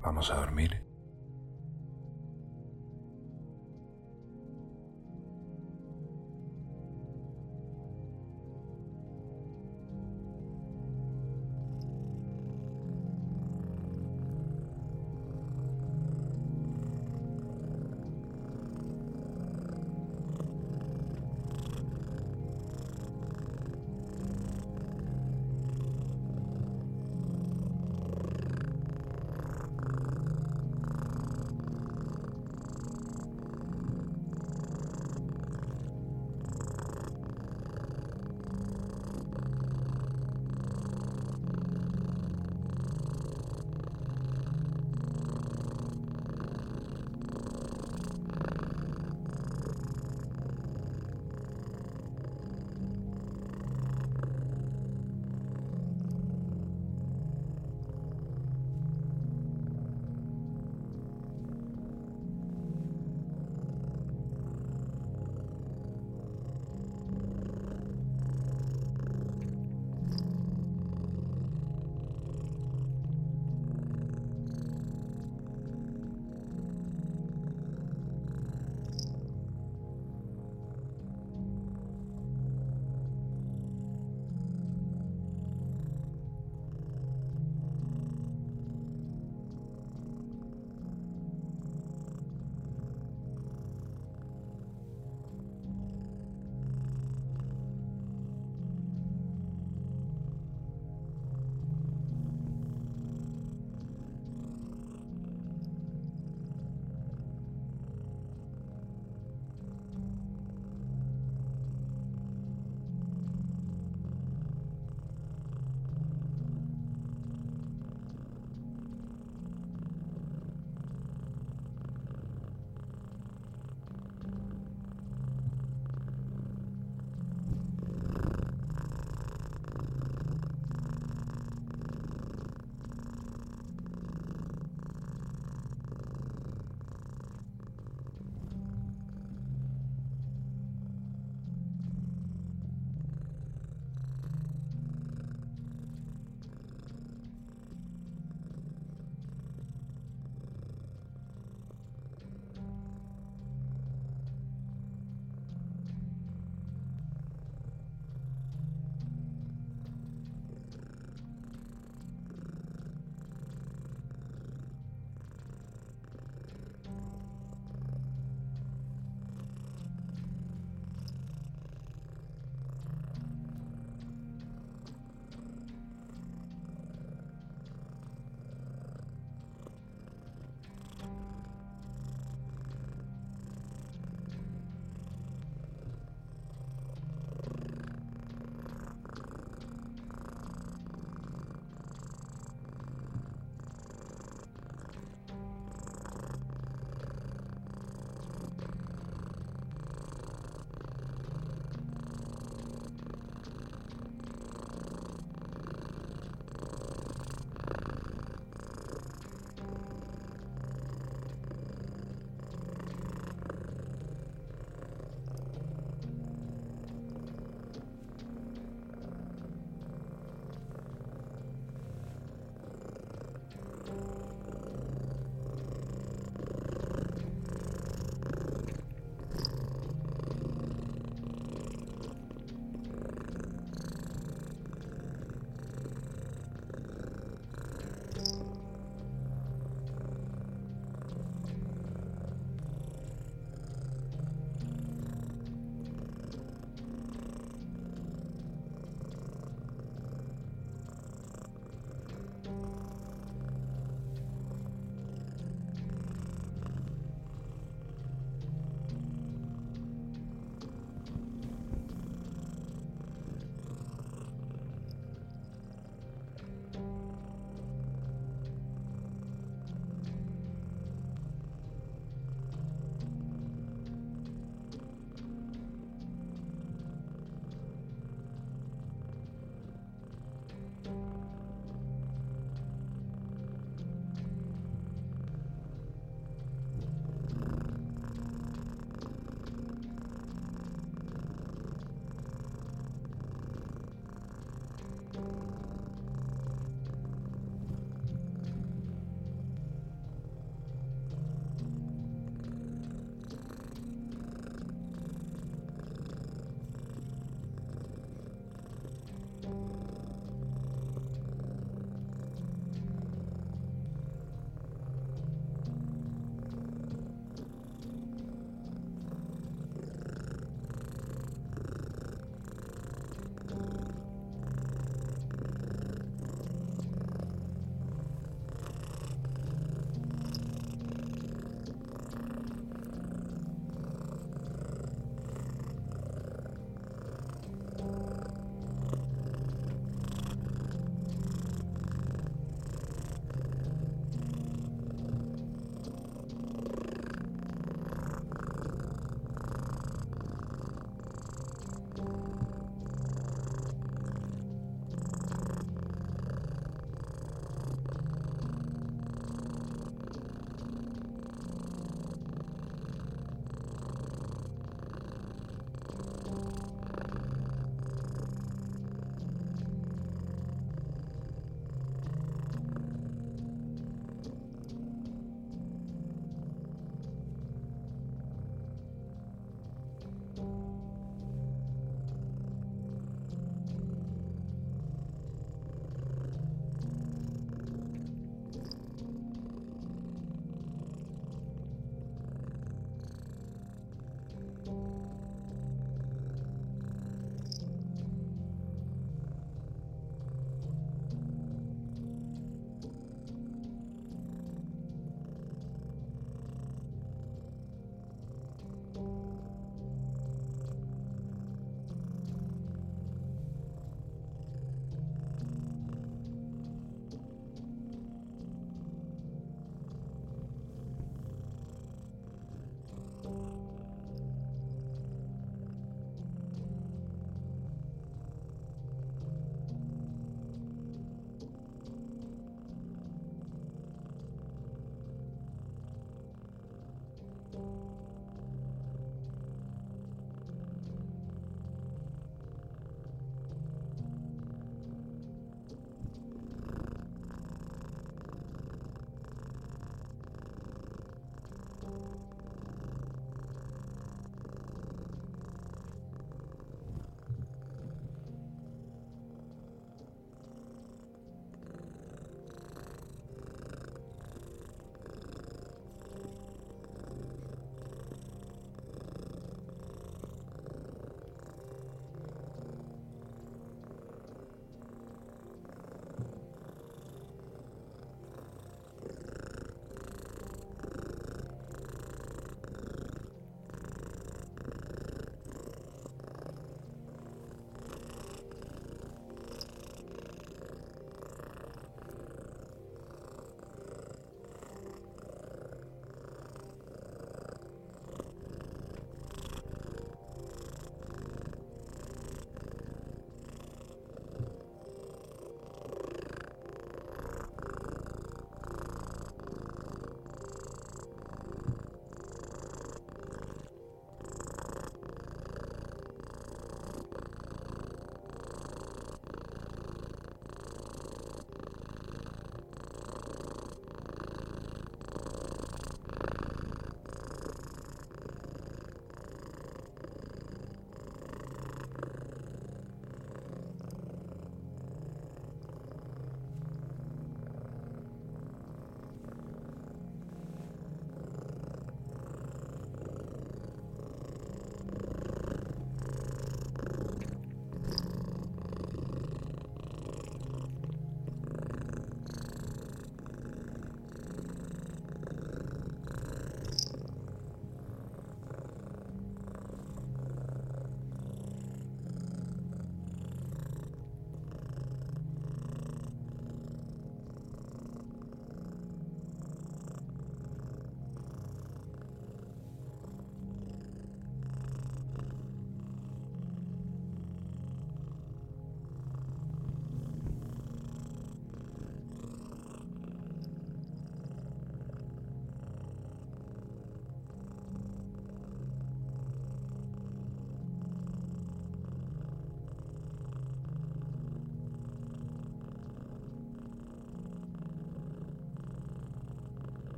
Vamos a dormir.